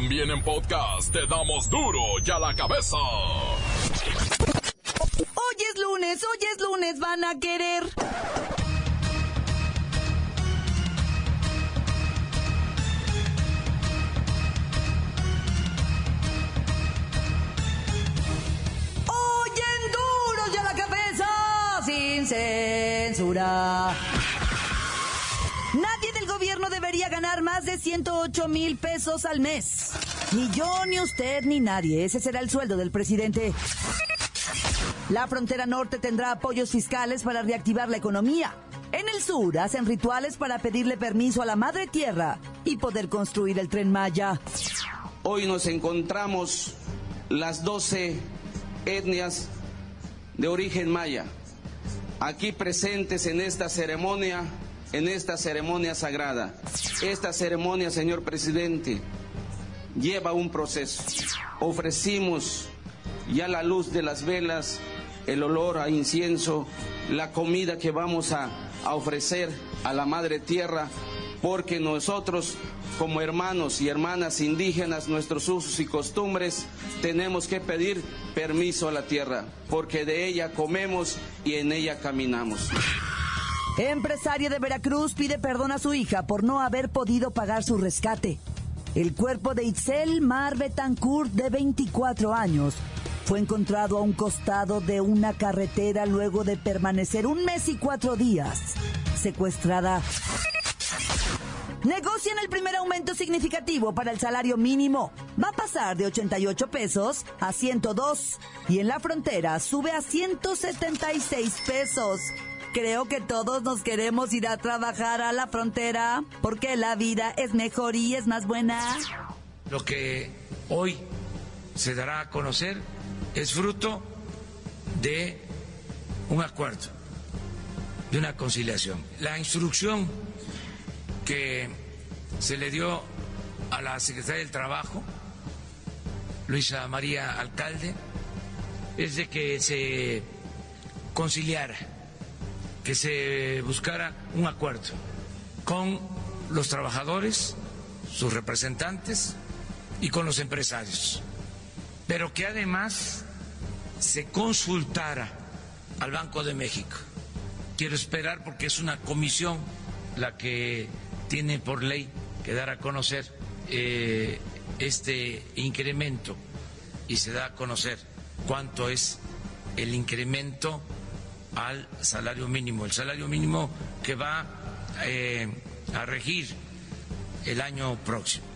También en podcast te damos duro y a la cabeza. Hoy es lunes, hoy es lunes, van a querer. Hoy en duro y a la cabeza, sin censura. Gobierno debería ganar más de 108 mil pesos al mes. Ni yo, ni usted, ni nadie. Ese será el sueldo del presidente. La frontera norte tendrá apoyos fiscales para reactivar la economía. En el sur hacen rituales para pedirle permiso a la madre tierra y poder construir el tren Maya. Hoy nos encontramos las 12 etnias de origen maya, aquí presentes en esta ceremonia, en esta ceremonia sagrada. Esta ceremonia, señor presidente, lleva un proceso. Ofrecimos ya la luz de las velas, el olor a incienso, la comida que vamos a, a ofrecer a la Madre Tierra, porque nosotros como hermanos y hermanas indígenas, nuestros usos y costumbres, tenemos que pedir permiso a la tierra, porque de ella comemos y en ella caminamos. Empresaria de Veracruz pide perdón a su hija por no haber podido pagar su rescate. El cuerpo de Itzel Mar Betancourt, de 24 años, fue encontrado a un costado de una carretera luego de permanecer un mes y cuatro días secuestrada. Negocian el primer aumento significativo para el salario mínimo. Va a pasar de 88 pesos a 102 y en la frontera sube a 176 pesos. Creo que todos nos queremos ir a trabajar a la frontera porque la vida es mejor y es más buena. Lo que hoy se dará a conocer es fruto de un acuerdo, de una conciliación. La instrucción que se le dio a la Secretaría del Trabajo, Luisa María Alcalde, es de que se conciliara, que se buscara un acuerdo con los trabajadores, sus representantes y con los empresarios, pero que además se consultara al Banco de México. Quiero esperar porque es una comisión la que tiene por ley que dar a conocer eh, este incremento y se da a conocer cuánto es el incremento al salario mínimo, el salario mínimo que va eh, a regir el año próximo.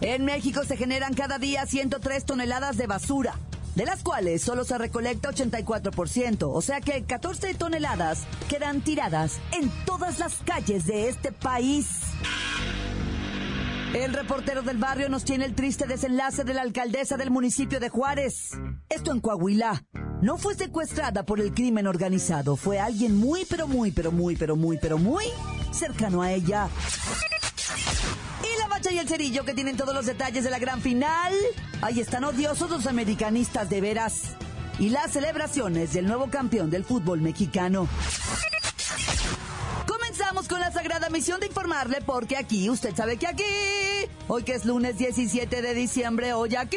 En México se generan cada día 103 toneladas de basura, de las cuales solo se recolecta 84%, o sea que 14 toneladas quedan tiradas en todas las calles de este país. El reportero del barrio nos tiene el triste desenlace de la alcaldesa del municipio de Juárez. Esto en Coahuila. No fue secuestrada por el crimen organizado, fue alguien muy, pero muy, pero muy, pero muy, pero muy cercano a ella. Y la bacha y el cerillo que tienen todos los detalles de la gran final. Ahí están odiosos los americanistas de veras. Y las celebraciones del nuevo campeón del fútbol mexicano. Comenzamos con la sagrada misión de informarle porque aquí, usted sabe que aquí, hoy que es lunes 17 de diciembre, hoy aquí,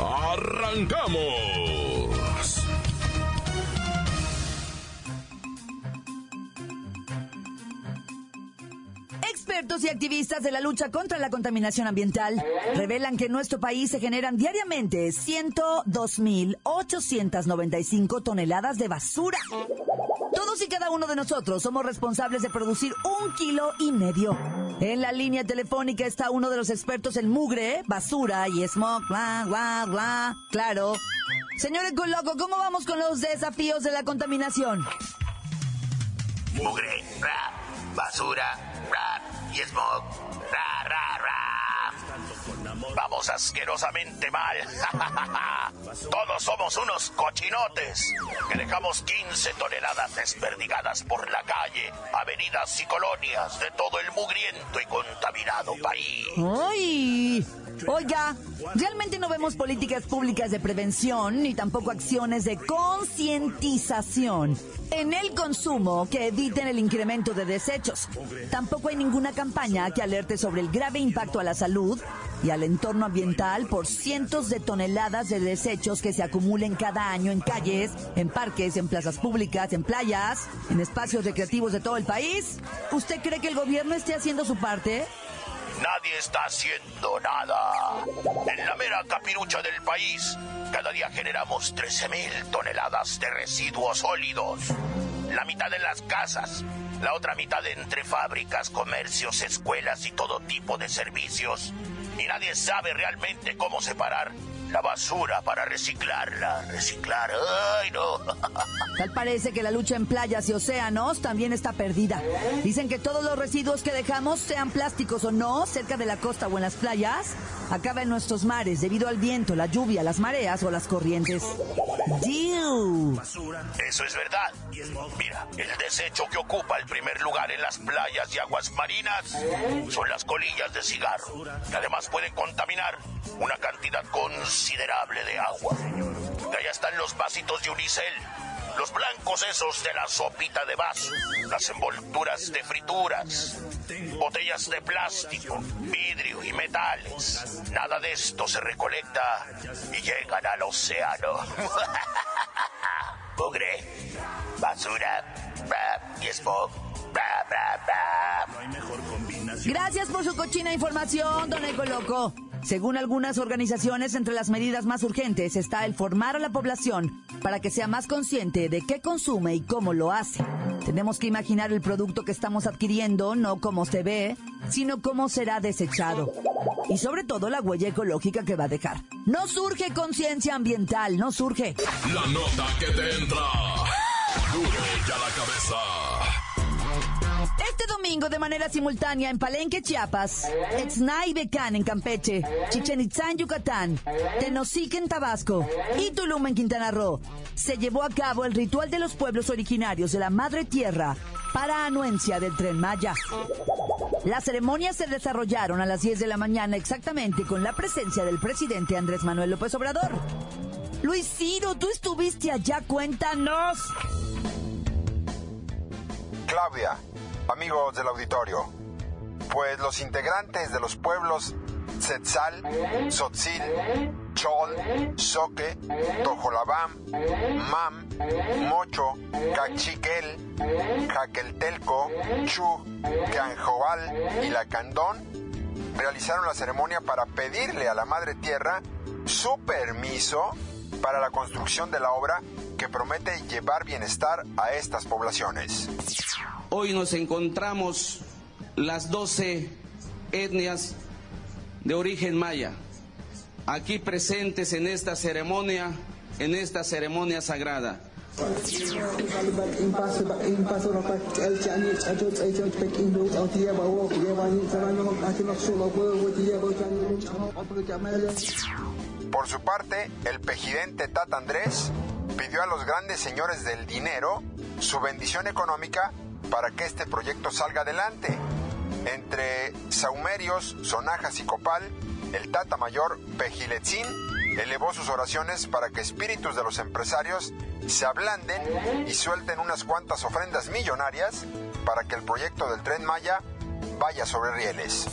¡Arrancamos! Expertos y activistas de la lucha contra la contaminación ambiental revelan que en nuestro país se generan diariamente 102.895 toneladas de basura. Todos y cada uno de nosotros somos responsables de producir un kilo y medio. En la línea telefónica está uno de los expertos en mugre, basura y smog, bla, bla, bla. Claro. Señor Ecoloco, ¿cómo vamos con los desafíos de la contaminación? Mugre, ra, basura, ra, y smog, ra, ra, ra. Vamos asquerosamente mal. Todos somos unos cochinotes que dejamos 15 toneladas desperdigadas por la calle, avenidas y colonias de todo el mugriento y contaminado país. ¡Ay! Oiga, realmente no vemos políticas públicas de prevención ni tampoco acciones de concientización en el consumo que eviten el incremento de desechos. Tampoco hay ninguna campaña que alerte sobre el grave impacto a la salud y al entorno ambiental por cientos de toneladas de desechos que se acumulen cada año en calles, en parques, en plazas públicas, en playas, en espacios recreativos de todo el país. ¿Usted cree que el gobierno esté haciendo su parte? Nadie está haciendo nada. En la mera capirucha del país, cada día generamos 13.000 toneladas de residuos sólidos. La mitad en las casas, la otra mitad entre fábricas, comercios, escuelas y todo tipo de servicios. Y nadie sabe realmente cómo separar la basura para reciclarla. Reciclar, ay no. Tal parece que la lucha en playas y océanos también está perdida. Dicen que todos los residuos que dejamos, sean plásticos o no, cerca de la costa o en las playas, acaban en nuestros mares debido al viento, la lluvia, las mareas o las corrientes. ¡Diu! Eso es verdad. Mira, el desecho que ocupa el primer lugar en las playas y aguas marinas son las colillas de cigarro, que además pueden contaminar una cantidad considerable de agua. Allá están los vasitos de unicel, los blancos esos de la sopita de vaso, las envolturas de frituras, botellas de plástico, vidrio y metales. Nada de esto se recolecta y llegan al océano. Mugre, basura, y smog. Gracias por su cochina información, don Eco Loco. Según algunas organizaciones, entre las medidas más urgentes está el formar a la población para que sea más consciente de qué consume y cómo lo hace. Tenemos que imaginar el producto que estamos adquiriendo, no cómo se ve, sino cómo será desechado. Y sobre todo la huella ecológica que va a dejar. No surge conciencia ambiental, no surge. La nota que te entra. La cabeza. Este domingo, de manera simultánea, en Palenque, Chiapas, Exnay Becán, en Campeche, Chichen Itzá, en Yucatán, Tenosique, en Tabasco y Tulum, en Quintana Roo, se llevó a cabo el ritual de los pueblos originarios de la Madre Tierra para anuencia del Tren Maya. Las ceremonias se desarrollaron a las 10 de la mañana exactamente con la presencia del presidente Andrés Manuel López Obrador. Luis Ciro, tú estuviste allá, cuéntanos. Claudia, amigos del auditorio, pues los integrantes de los pueblos Tzetzal, Sotzil, Chol, Soque, Tojolabam, Mam, Mocho, Cachiquel, Jaqueltelco, Chu, Canjoal y Lacandón realizaron la ceremonia para pedirle a la Madre Tierra su permiso para la construcción de la obra que promete llevar bienestar a estas poblaciones. Hoy nos encontramos las 12 etnias de origen maya, aquí presentes en esta ceremonia, en esta ceremonia sagrada. Por su parte, el pejidente Tata Andrés pidió a los grandes señores del dinero su bendición económica para que este proyecto salga adelante. Entre saumerios, sonajas y copal, el Tata Mayor Pejiletzin elevó sus oraciones para que espíritus de los empresarios se ablanden y suelten unas cuantas ofrendas millonarias para que el proyecto del tren Maya vaya sobre rieles.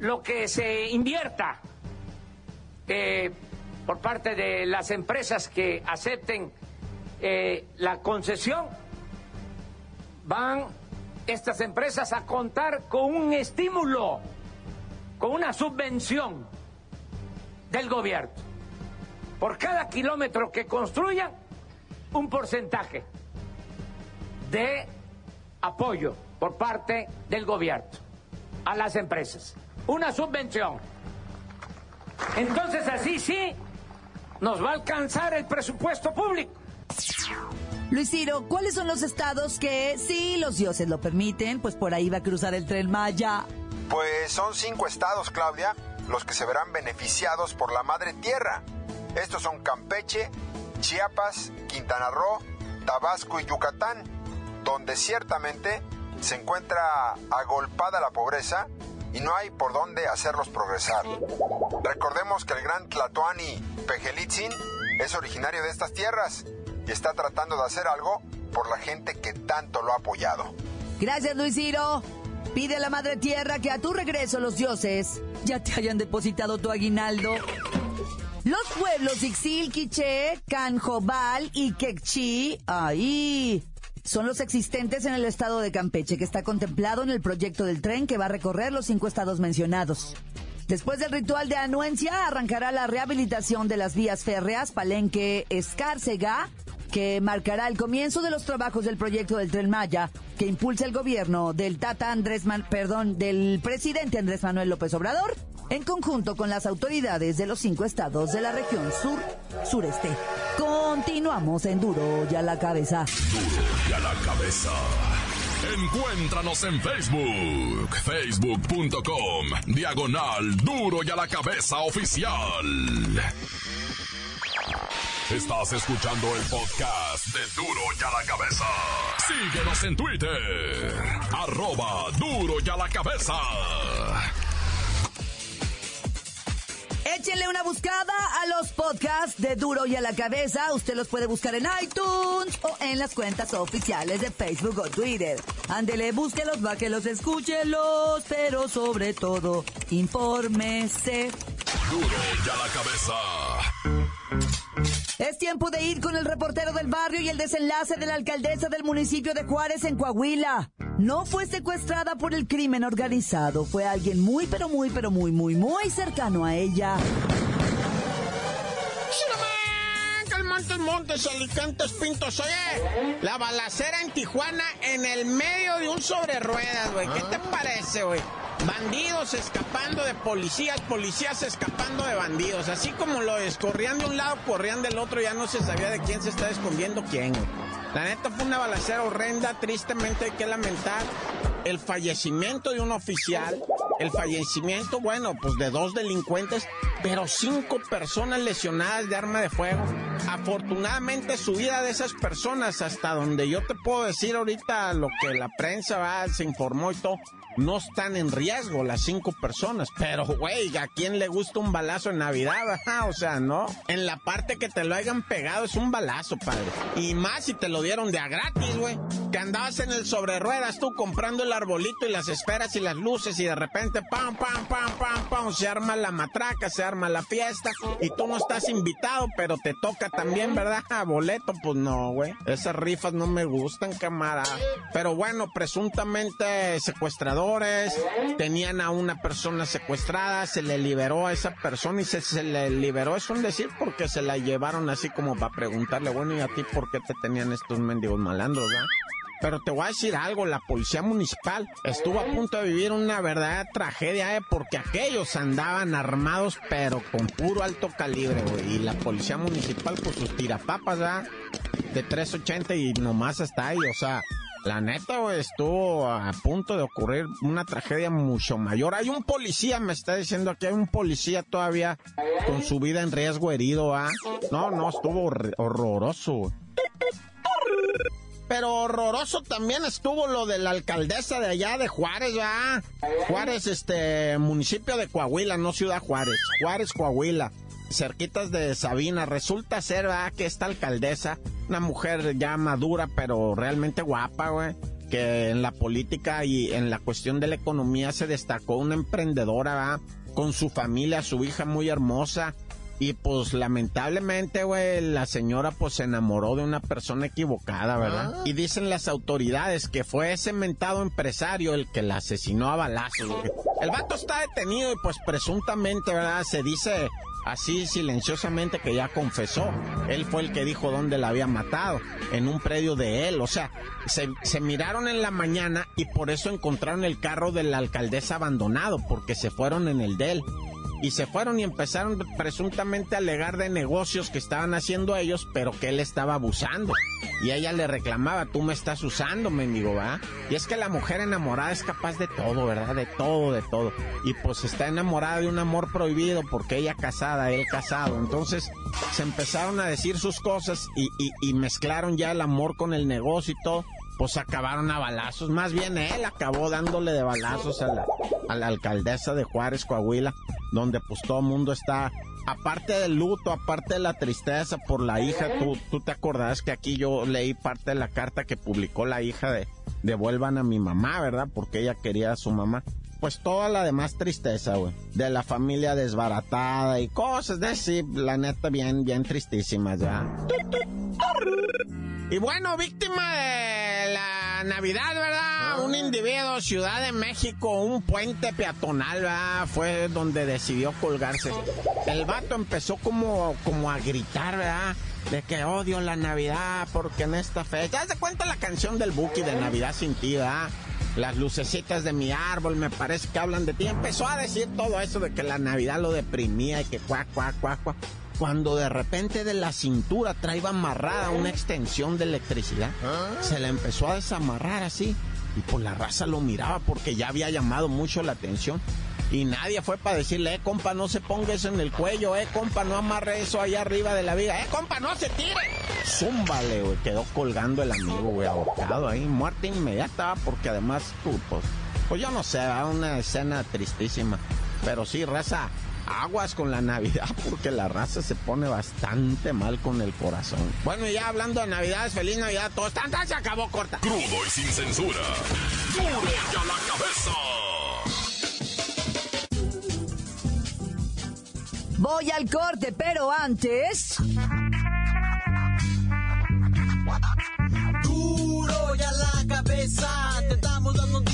Lo que se invierta eh, por parte de las empresas que acepten eh, la concesión, van estas empresas a contar con un estímulo, con una subvención del gobierno. Por cada kilómetro que construyan, un porcentaje de apoyo por parte del gobierno a las empresas. Una subvención. Entonces así sí nos va a alcanzar el presupuesto público. Luis Ciro, ¿cuáles son los estados que, si los dioses lo permiten, pues por ahí va a cruzar el tren Maya? Pues son cinco estados, Claudia, los que se verán beneficiados por la madre tierra. Estos son Campeche, Chiapas, Quintana Roo, Tabasco y Yucatán, donde ciertamente se encuentra agolpada la pobreza y no hay por dónde hacerlos progresar. Recordemos que el gran Tlatoani Pejelitzin es originario de estas tierras está tratando de hacer algo por la gente que tanto lo ha apoyado. Gracias, Luis Ciro. Pide a la Madre Tierra que a tu regreso los dioses ya te hayan depositado tu aguinaldo. Los pueblos Ixil, Quiché, Canjobal y Quechí, ahí, son los existentes en el estado de Campeche, que está contemplado en el proyecto del tren que va a recorrer los cinco estados mencionados. Después del ritual de anuencia, arrancará la rehabilitación de las vías férreas Palenque-Escárcega, que marcará el comienzo de los trabajos del proyecto del Tren Maya, que impulsa el gobierno del Tata Andrés Man, perdón, del presidente Andrés Manuel López Obrador, en conjunto con las autoridades de los cinco estados de la región sur sureste. Continuamos en Duro y a la cabeza. Duro y a la cabeza. Encuéntranos en Facebook, facebook.com, diagonal Duro y a la cabeza oficial. Estás escuchando el podcast de Duro y a la cabeza. Síguenos en Twitter, arroba Duro y a la cabeza. Échenle una buscada a los podcasts de Duro y a la cabeza. Usted los puede buscar en iTunes o en las cuentas oficiales de Facebook o Twitter. Ándele, búsquelos, báquelos, escúchelos, pero sobre todo, infórmese. Duro y a la cabeza. Es tiempo de ir con el reportero del barrio y el desenlace de la alcaldesa del municipio de Juárez en Coahuila. No fue secuestrada por el crimen organizado, fue alguien muy, pero muy, pero muy, muy, muy cercano a ella. Montes, Montes, Alicantes, Pintos. Oye, la balacera en Tijuana en el medio de un sobre ruedas, güey. ¿Qué te parece, güey? Bandidos escapando de policías, policías escapando de bandidos. Así como lo escorrían de un lado, corrían del otro, ya no se sabía de quién se estaba escondiendo quién. La neta fue una balacera horrenda, tristemente hay que lamentar el fallecimiento de un oficial, el fallecimiento, bueno, pues de dos delincuentes, pero cinco personas lesionadas de arma de fuego. Afortunadamente su vida de esas personas, hasta donde yo te puedo decir ahorita lo que la prensa va, se informó y todo, no están en riesgo las cinco personas. Pero, güey, ¿a quién le gusta un balazo en Navidad? O sea, no. En la parte que te lo hayan pegado es un balazo, padre. Y más si te lo dieron de a gratis, güey. Que andabas en el sobre ruedas tú comprando el arbolito y las esferas y las luces y de repente, pam, pam, pam, pam, pam, se arma la matraca, se arma la fiesta y tú no estás invitado, pero te toca también, ¿verdad? A boleto, pues no, güey. Esas rifas no me gustan, cámara. Pero bueno, presuntamente tenían a una persona secuestrada, se le liberó a esa persona y se, se le liberó, es un decir, porque se la llevaron así como para preguntarle, bueno, ¿y a ti por qué te tenían estos mendigos malandros, verdad? Pero te voy a decir algo, la policía municipal estuvo a punto de vivir una verdadera tragedia, ¿eh? porque aquellos andaban armados, pero con puro alto calibre, güey. Y la policía municipal, con sus tirapapas, ¿verdad? De 380 y nomás hasta ahí, o sea, la neta, estuvo a punto de ocurrir una tragedia mucho mayor. Hay un policía, me está diciendo aquí, hay un policía todavía con su vida en riesgo herido, ¿ah? No, no, estuvo horroroso. Pero horroroso también estuvo lo de la alcaldesa de allá de Juárez, ¿ya? Juárez, este, municipio de Coahuila, no Ciudad Juárez. Juárez, Coahuila cerquitas de Sabina. Resulta ser, ¿verdad? Que esta alcaldesa, una mujer ya madura, pero realmente guapa, güey. Que en la política y en la cuestión de la economía se destacó una emprendedora, ¿verdad? Con su familia, su hija muy hermosa. Y pues lamentablemente, güey, la señora pues se enamoró de una persona equivocada, ¿verdad? Y dicen las autoridades que fue ese mentado empresario el que la asesinó a balazos, güey. El vato está detenido y pues presuntamente, ¿verdad? Se dice así silenciosamente que ya confesó. Él fue el que dijo dónde la había matado, en un predio de él. O sea, se, se, miraron en la mañana y por eso encontraron el carro de la alcaldesa abandonado, porque se fueron en el de él. Y se fueron y empezaron presuntamente a alegar de negocios que estaban haciendo ellos, pero que él estaba abusando. Y ella le reclamaba, tú me estás usando, mendigo, ¿va? Y es que la mujer enamorada es capaz de todo, ¿verdad? De todo, de todo. Y pues está enamorada de un amor prohibido porque ella casada, él casado. Entonces se empezaron a decir sus cosas y, y mezclaron ya el amor con el negocio y todo pues acabaron a balazos. Más bien él acabó dándole de balazos a la, a la alcaldesa de Juárez, Coahuila, donde pues todo el mundo está, aparte del luto, aparte de la tristeza por la hija, tú, te acordás que aquí yo leí parte de la carta que publicó la hija de devuelvan a mi mamá, ¿verdad? Porque ella quería a su mamá pues toda la demás tristeza, güey. De la familia desbaratada y cosas de sí, la neta, bien, bien tristísimas, ya. Y bueno, víctima de la Navidad, ¿verdad? Ah. Un individuo, Ciudad de México, un puente peatonal, ¿verdad? Fue donde decidió colgarse. El vato empezó como, como a gritar, ¿verdad? de que odio la Navidad porque en esta fecha. ¿Te cuenta la canción del Buki de Navidad sin ti, ¿verdad? las lucecitas de mi árbol, me parece que hablan de ti. Empezó a decir todo eso de que la Navidad lo deprimía y que cuac, cuac, cuac, cuac. Cuando de repente de la cintura traía amarrada una extensión de electricidad, se le empezó a desamarrar así. Y por la raza lo miraba porque ya había llamado mucho la atención. Y nadie fue para decirle, eh, compa, no se ponga eso en el cuello, eh, compa, no amarre eso ahí arriba de la viga, eh, compa, no se tire. Zúmbale, güey, quedó colgando el amigo, güey, ahorcado ahí, muerte inmediata, porque además, pues, pues yo no sé, una escena tristísima. Pero sí, raza, aguas con la Navidad porque la raza se pone bastante mal con el corazón. Bueno, y ya hablando de Navidades, feliz Navidad a todos. Tanta se acabó corta. Crudo y sin censura. Duro y a la cabeza. Voy al corte, pero antes...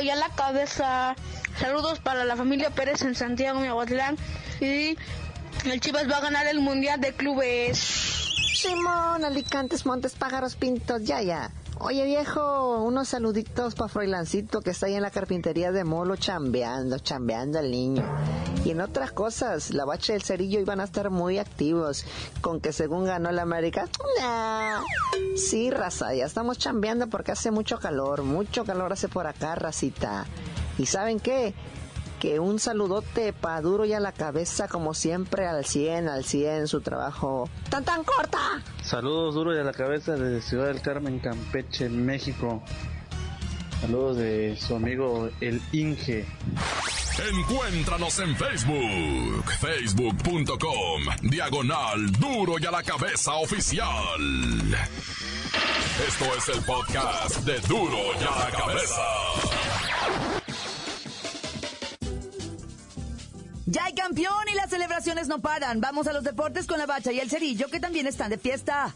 Y a la cabeza. Saludos para la familia Pérez en Santiago, Miahuatlán. Y el Chivas va a ganar el Mundial de Clubes. Simón, Alicantes, Montes, Pájaros, Pintos, ya, ya. Oye viejo, unos saluditos para Froilancito que está ahí en la carpintería de Molo chambeando, chambeando al niño. Y en otras cosas, la bacha del cerillo iban a estar muy activos, con que según ganó la América, nah. Sí, raza, ya estamos chambeando porque hace mucho calor, mucho calor hace por acá, racita. ¿Y saben qué? Que un saludote pa' duro y a la cabeza, como siempre, al 100, al 100, su trabajo tan tan corta. Saludos duro y a la cabeza desde Ciudad del Carmen, Campeche, México. Saludos de su amigo el Inge. Encuéntranos en Facebook, facebook.com, diagonal duro y a la cabeza oficial. Esto es el podcast de duro y a la cabeza. Ya hay campeón y las celebraciones no paran. Vamos a los deportes con la bacha y el cerillo que también están de fiesta.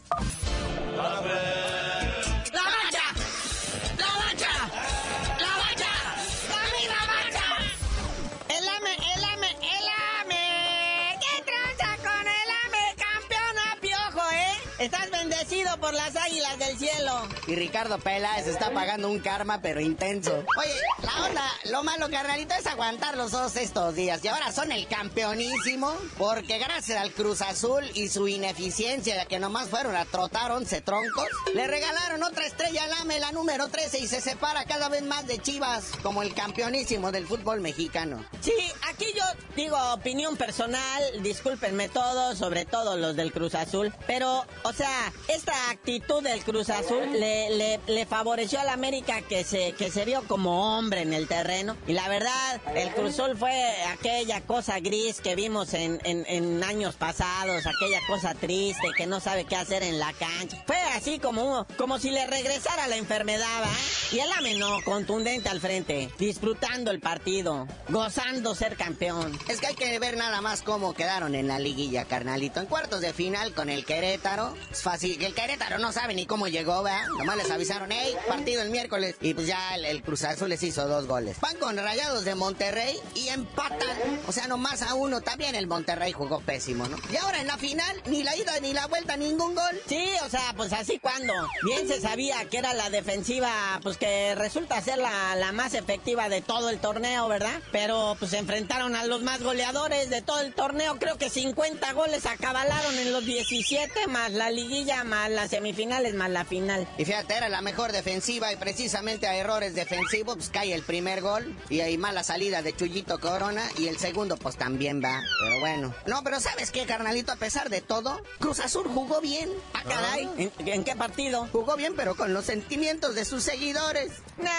Por las águilas del cielo. Y Ricardo Peláez está pagando un karma, pero intenso. Oye, la onda, lo malo, carnalito, es aguantar los dos estos días. Y ahora son el campeonísimo, porque gracias al Cruz Azul y su ineficiencia de que nomás fueron a trotar 11 troncos, le regalaron otra estrella al AME, la número 13, y se separa cada vez más de Chivas, como el campeonísimo del fútbol mexicano. Sí, aquí yo digo opinión personal, discúlpenme todos, sobre todo los del Cruz Azul, pero, o sea, esta actitud del Cruz Azul le, le, favoreció al América que se, que se vio como hombre en el terreno. Y la verdad, el Cruz Azul fue aquella cosa gris que vimos en, en, años pasados, aquella cosa triste que no sabe qué hacer en la cancha. Fue así como, como si le regresara la enfermedad, ¿va? Y el AME no, contundente al frente, disfrutando el partido, gozando cerca campeón. Es que hay que ver nada más cómo quedaron en la liguilla, carnalito. En cuartos de final con el Querétaro. Es fácil, el Querétaro no sabe ni cómo llegó, ¿verdad? Nomás les avisaron, hey, partido el miércoles. Y pues ya el, Cruz Azul les hizo dos goles. Van con rayados de Monterrey y empatan. O sea, nomás a uno. También el Monterrey jugó pésimo, ¿no? Y ahora en la final, ni la ida ni la vuelta, ningún gol. Sí, o sea, pues así cuando. Bien se sabía que era la defensiva, pues que resulta ser la, la más efectiva de todo el torneo, ¿verdad? Pero pues enfrentaron a los más goleadores de todo el torneo. Creo que 50 goles acabalaron en los 17, más la liguilla, más las semifinales, más la final. Y fíjate, era la mejor defensiva y precisamente a errores defensivos, pues cae el primer gol y hay mala salida de Chuyito Corona y el segundo pues también va. Pero bueno. No, pero ¿sabes qué, carnalito? A pesar de todo, Cruz Azul jugó bien. Ah, caray. ¿En, en qué partido? Jugó bien, pero con los sentimientos de sus seguidores. Nah.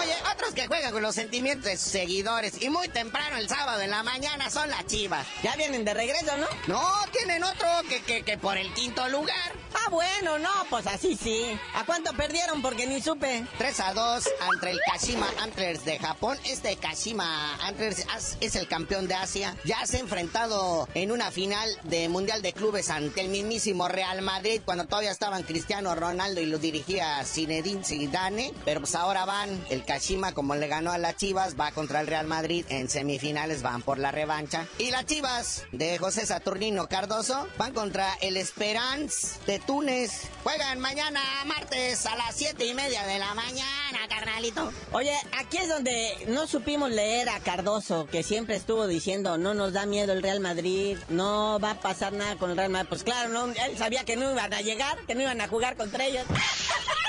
Oye, otros que con los sentimientos de sus seguidores y muy temprano el sábado en la mañana son las chivas. Ya vienen de regreso, ¿no? No, tienen otro que, que, que por el quinto lugar. Bueno, no, pues así sí. ¿A cuánto perdieron? Porque ni supe. 3 a 2 entre el Kashima Antlers de Japón. Este Kashima Antlers es el campeón de Asia. Ya se ha enfrentado en una final de Mundial de Clubes ante el mismísimo Real Madrid cuando todavía estaban Cristiano Ronaldo y lo dirigía Zinedine Zidane. Pero pues ahora van, el Kashima como le ganó a las Chivas, va contra el Real Madrid en semifinales, van por la revancha. Y las Chivas de José Saturnino Cardoso van contra el Esperance de Túnez. Juegan mañana martes a las siete y media de la mañana, carnalito. Oye, aquí es donde no supimos leer a Cardoso, que siempre estuvo diciendo, no nos da miedo el Real Madrid, no va a pasar nada con el Real Madrid. Pues claro, no, él sabía que no iban a llegar, que no iban a jugar contra ellos.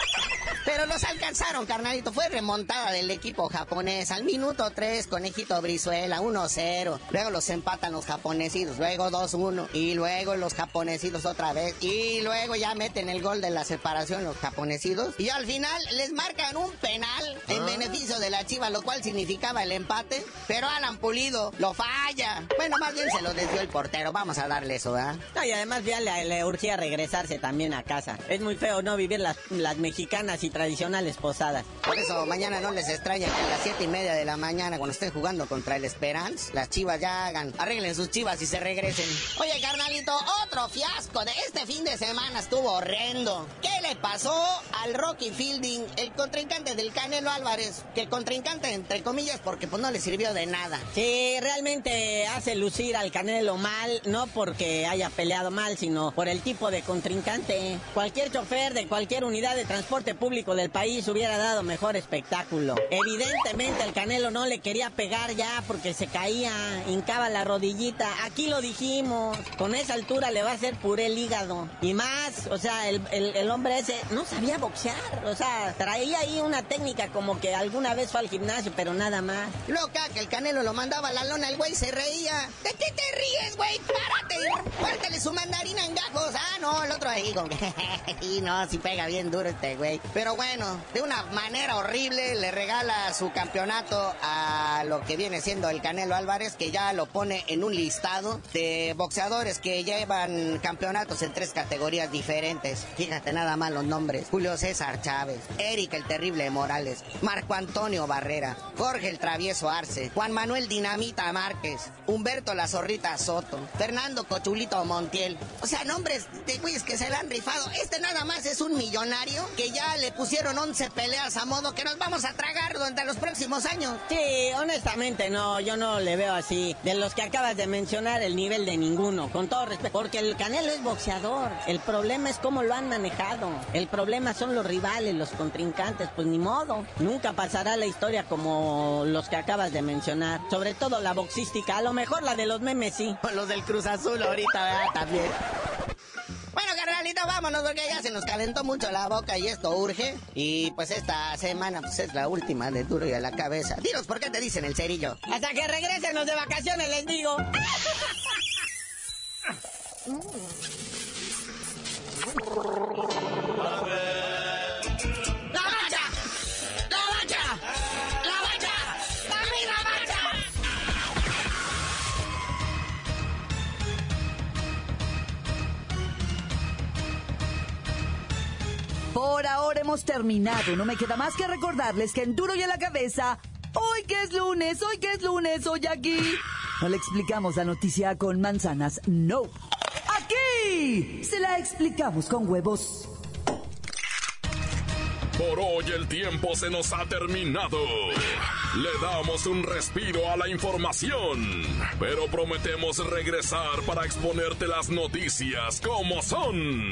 Pero los alcanzaron, carnalito. Fue remontada del equipo japonés. Al minuto 3, Conejito Brizuela, 1-0. Luego los empatan los japonesitos. Luego 2-1. Y luego los japonesitos otra vez. Y luego ya meten el gol de la separación los japonesitos. Y al final les marcan un penal en beneficio de la chiva, lo cual significaba el empate. Pero Alan Pulido lo falla. Bueno, más bien se lo desvió el portero. Vamos a darle eso, ¿verdad? No, y además ya le, le urgía regresarse también a casa. Es muy feo no vivir las, las mexicanas y tradicionales posadas. Por eso mañana no les extraña que a las siete y media de la mañana, cuando estén jugando contra el Esperance, las chivas ya hagan, arreglen sus chivas y se regresen. Oye, carnalito, otro fiasco de este fin de semana estuvo horrendo. ¿Qué le pasó al Rocky Fielding, el contrincante del Canelo Álvarez? Que contrincante entre comillas porque pues no le sirvió de nada. Sí, realmente hace lucir al Canelo mal, no porque haya peleado mal, sino por el tipo de contrincante. Cualquier chofer de cualquier unidad de transporte público del país hubiera dado mejor espectáculo. Evidentemente el Canelo no le quería pegar ya porque se caía, hincaba la rodillita. Aquí lo dijimos, con esa altura le va a hacer puré el hígado. Y más, o sea, el, el- hombre ese no sabía boxear. O sea, traía ahí una técnica como que alguna vez fue al gimnasio, pero nada más. Loca, que el Canelo lo mandaba a la lona, el güey se reía. ¿De qué te ríes, güey? ¡Párate! ¡Pártale su mandarina en gajos! Ah, no, el otro ahí que... y no, si pega bien duro este güey. Pero bueno, de una manera horrible le regala su campeonato a lo que viene siendo el Canelo Álvarez, que ya lo pone en un listado de boxeadores que llevan campeonatos en tres categorías diferentes. Fíjate nada más los nombres. Julio César Chávez, Eric el Terrible Morales, Marco Antonio Barrera, Jorge el Travieso Arce, Juan Manuel Dinamita Márquez, Humberto La Zorrita Soto, Fernando Cochulito Montiel. O sea, nombres de güeyes que se le han rifado. Este nada más es un millonario que ya le pusieron 11 peleas a modo que nos vamos a tragar durante los próximos años. Sí, honestamente no, yo no le veo así. De los que acabas de mencionar, el nivel de ninguno, con todo respeto. Porque el Canelo es boxeador. El problema es cómo lo han manejado. El problema son los rivales, los contrincantes. Pues ni modo. Nunca pasará la historia como los que acabas de mencionar. Sobre todo la boxística. A lo mejor la de los memes sí. Los del Cruz Azul ahorita, ¿verdad? También. Carnalito, vámonos porque ya se nos calentó mucho la boca y esto urge. Y pues esta semana pues es la última de Duro y a la cabeza. Dinos por qué te dicen el cerillo. Hasta que regresen los de vacaciones les digo. Por ahora hemos terminado. No me queda más que recordarles que en Duro y a la Cabeza Hoy que es lunes, hoy que es lunes, hoy aquí. No le explicamos la noticia con manzanas, no. Aquí se la explicamos con huevos. Por hoy el tiempo se nos ha terminado. Le damos un respiro a la información, pero prometemos regresar para exponerte las noticias como son.